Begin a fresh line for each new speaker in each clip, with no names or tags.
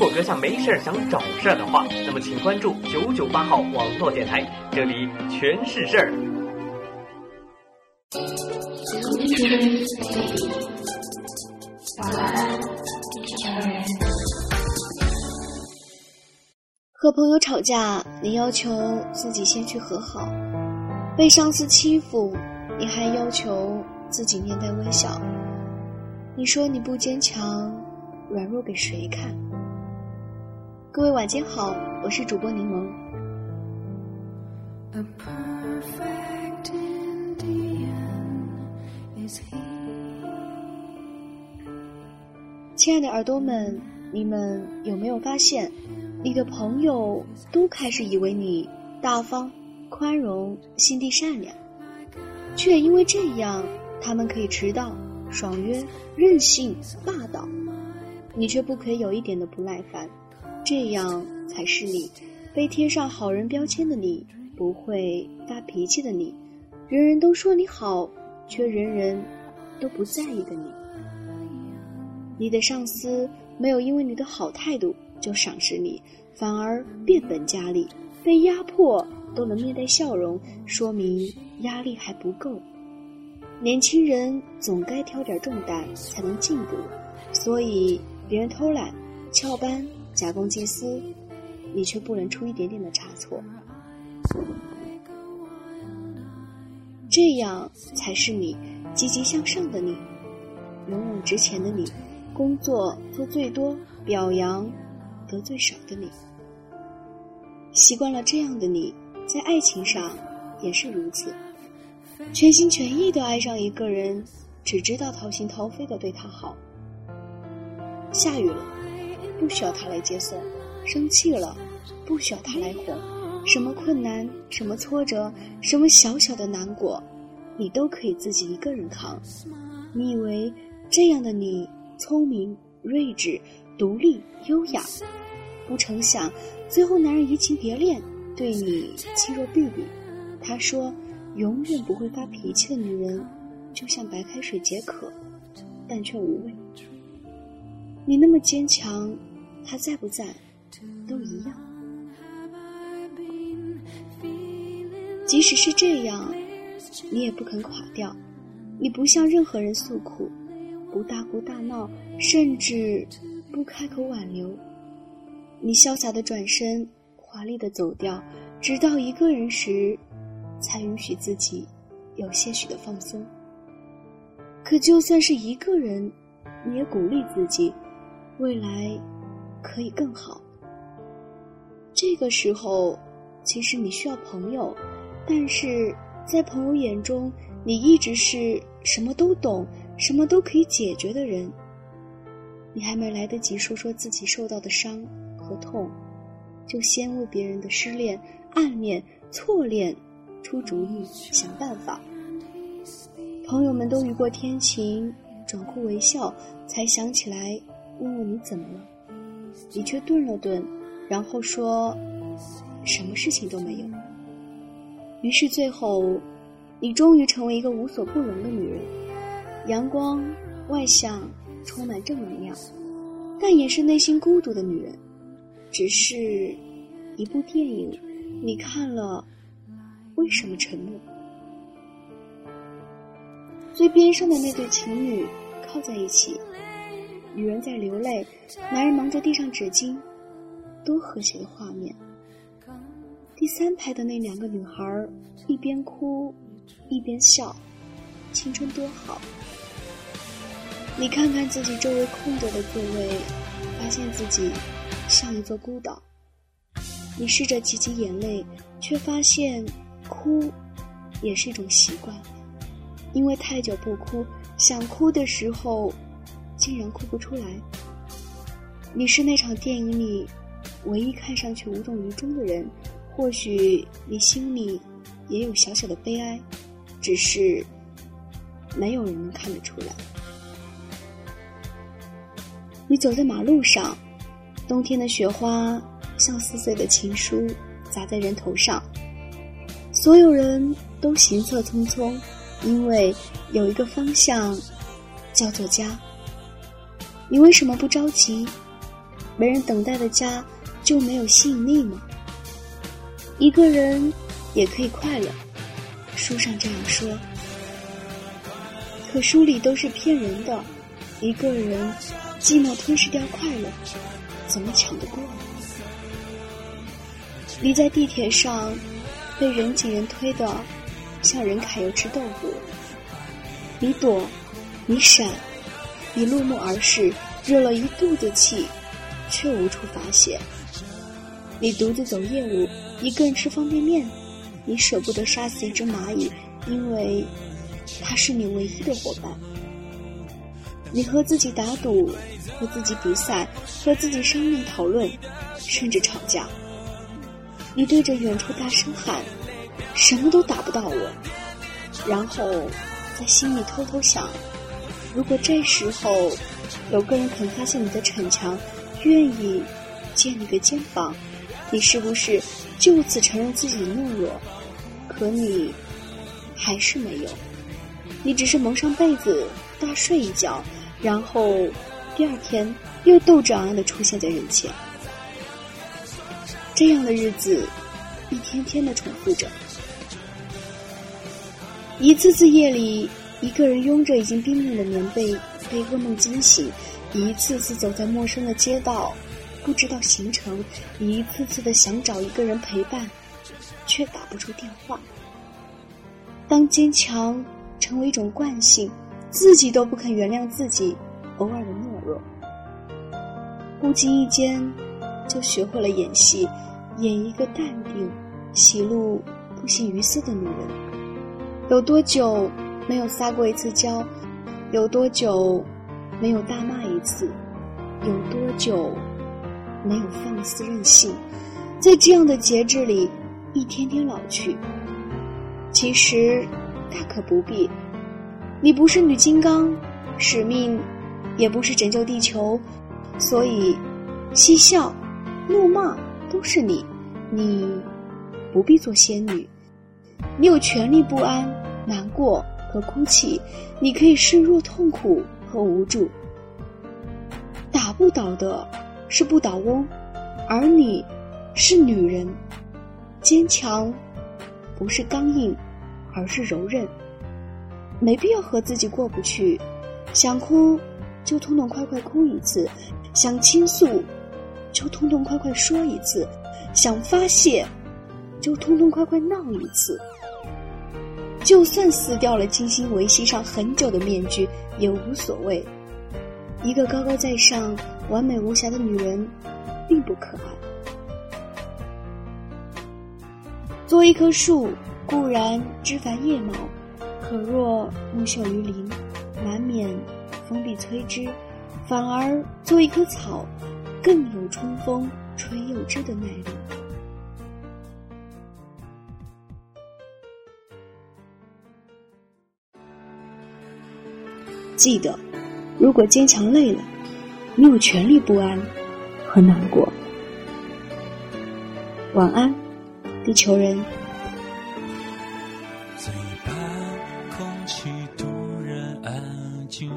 如果阁下没事想找事儿的话，那么请关注九九八号网络电台，这里全是事儿。
和朋友吵架，你要求自己先去和好；被上司欺负，你还要求自己面带微笑。你说你不坚强，软弱给谁看？各位晚间好，我是主播柠檬。亲爱的耳朵们，你们有没有发现，你的朋友都开始以为你大方、宽容、心地善良，却因为这样，他们可以迟到、爽约、任性、霸道，你却不可以有一点的不耐烦，这样才是你被贴上好人标签的你，不会发脾气的你，人人都说你好，却人人都不在意的你。你的上司没有因为你的好态度就赏识你，反而变本加厉，被压迫都能面带笑容，说明压力还不够。年轻人总该挑点重担才能进步，所以别人偷懒、翘班、假公济私，你却不能出一点点的差错。这样才是你积极向上的你，勇往直前的你。工作做最多，表扬得最少的你，习惯了这样的你，在爱情上也是如此，全心全意的爱上一个人，只知道掏心掏肺的对他好。下雨了，不需要他来接送；生气了，不需要他来哄。什么困难，什么挫折，什么小小的难过，你都可以自己一个人扛。你以为这样的你？聪明、睿智、独立、优雅，不成想，最后男人移情别恋，对你弃若敝履。他说：“永远不会发脾气的女人，就像白开水解渴，但却无味。”你那么坚强，他在不在，都一样。即使是这样，你也不肯垮掉。你不向任何人诉苦。不大哭大闹，甚至不开口挽留，你潇洒的转身，华丽的走掉，直到一个人时，才允许自己有些许的放松。可就算是一个人，你也鼓励自己，未来可以更好。这个时候，其实你需要朋友，但是在朋友眼中，你一直是什么都懂。什么都可以解决的人，你还没来得及说说自己受到的伤和痛，就先为别人的失恋、暗恋、错恋出主意、想办法。朋友们都雨过天晴，转哭为笑，才想起来问问你怎么了，你却顿了顿，然后说，什么事情都没有。于是最后，你终于成为一个无所不能的女人。阳光、外向、充满正能量，但也是内心孤独的女人。只是，一部电影，你看了，为什么沉默？最边上的那对情侣靠在一起，女人在流泪，男人忙着递上纸巾，多和谐的画面。第三排的那两个女孩一边哭，一边笑。青春多好！你看看自己周围空着的座位，发现自己像一座孤岛。你试着挤挤眼泪，却发现哭也是一种习惯，因为太久不哭，想哭的时候竟然哭不出来。你是那场电影里唯一看上去无动于衷的人，或许你心里也有小小的悲哀，只是。没有人能看得出来。你走在马路上，冬天的雪花像撕碎的情书砸在人头上。所有人都行色匆匆，因为有一个方向叫做家。你为什么不着急？没人等待的家就没有吸引力吗？一个人也可以快乐，书上这样说。可书里都是骗人的，一个人寂寞吞噬掉快乐，怎么抢得过？你在地铁上被人挤人推的，像任恺又吃豆腐。你躲，你闪，你落寞而逝，惹了一肚子气，却无处发泄。你独自走夜路，一个人吃方便面，你舍不得杀死一只蚂蚁，因为它是你唯一的伙伴。你和自己打赌，和自己比赛，和自己商量讨论，甚至吵架。你对着远处大声喊：“什么都打不到我。”然后在心里偷偷想：如果这时候有个人肯发现你的逞强，愿意借你个肩膀，你是不是就此承认自己的懦弱？可你还是没有，你只是蒙上被子大睡一觉，然后第二天又斗志昂扬的出现在人前。这样的日子，一天天的重复着。一次次夜里，一个人拥着已经冰冷的棉被，被噩梦惊醒；一次次走在陌生的街道，不知道行程；一次次的想找一个人陪伴，却打不出电话。当坚强成为一种惯性，自己都不肯原谅自己偶尔的懦弱，不经意间就学会了演戏。演一个淡定、喜怒不形于色的女人，有多久没有撒过一次娇？有多久没有大骂一次？有多久没有放肆任性？在这样的节制里，一天天老去。其实大可不必。你不是女金刚，使命也不是拯救地球，所以嬉笑、怒骂。都是你，你不必做仙女。你有权利不安、难过和哭泣，你可以示弱、痛苦和无助。打不倒的是不倒翁，而你是女人，坚强不是刚硬，而是柔韧。没必要和自己过不去，想哭就痛痛快快哭一次，想倾诉。就痛痛快快说一次，想发泄，就痛痛快快闹一次。就算撕掉了精心维系上很久的面具，也无所谓。一个高高在上、完美无瑕的女人，并不可爱。做一棵树，固然枝繁叶茂，可若木秀于林，难免风必摧之；反而做一棵草。更有春风吹又枝的耐力。记得，如果坚强累了，你有权利不安和难过。晚安，地球人。
最怕空气突然安静，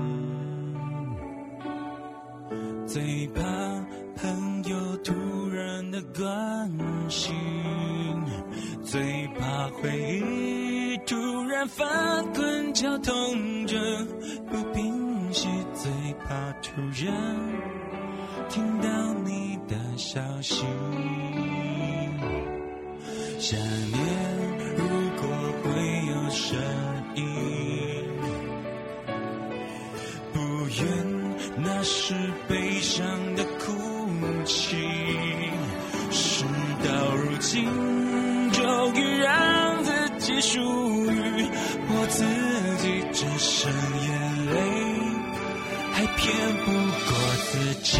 最怕。朋友突然的关心，最怕回忆突然翻滚绞痛着不平息，最怕突然听到你的消息。想念如果会有声音，不愿那是悲伤的哭。泣，事到如今，终于让自己属于我自己，只剩眼泪，还骗不过自己。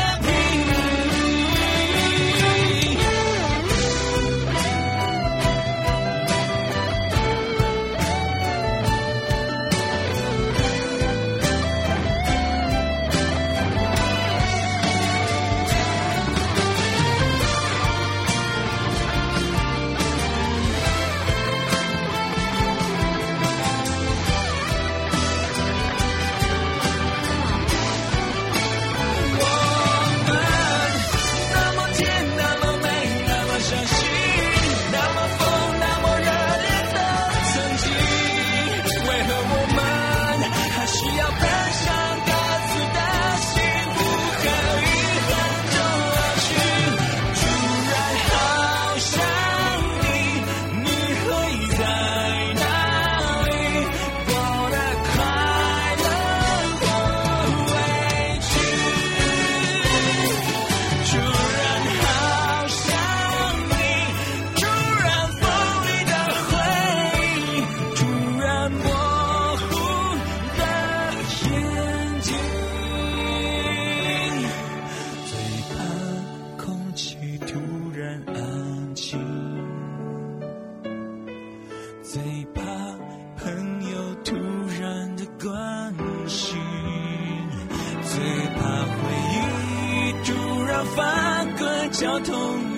痛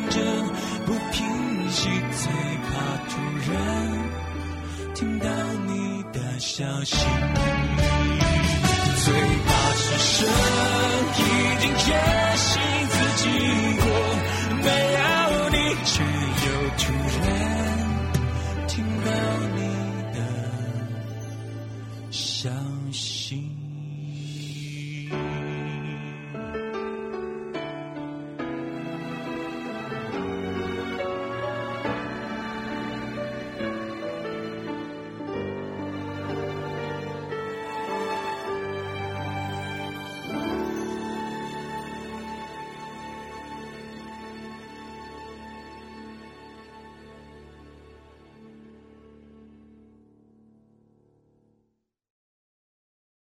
着不平息。最怕突然听到你的消息，最怕此生已经决心